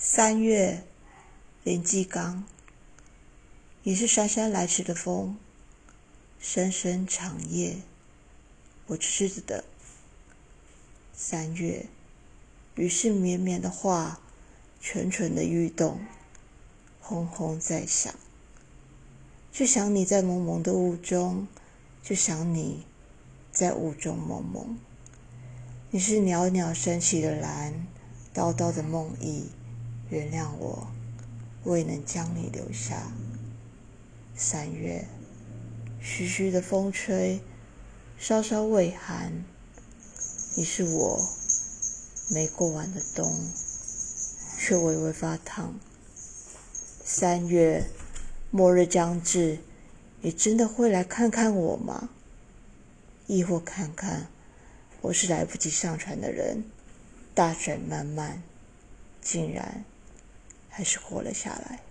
三月，林继刚。你是姗姗来迟的风，声声长夜，我痴痴的。三月，雨是绵绵的话，蠢蠢的欲动，轰轰在响。就想你在蒙蒙的雾中，就想你在雾中蒙蒙。你是袅袅升起的蓝，叨叨的梦呓。原谅我，未能将你留下。三月，徐徐的风吹，稍稍微寒。你是我没过完的冬，却微微发烫。三月，末日将至，你真的会来看看我吗？亦或看看我是来不及上船的人？大水漫漫，竟然。还是活了下来。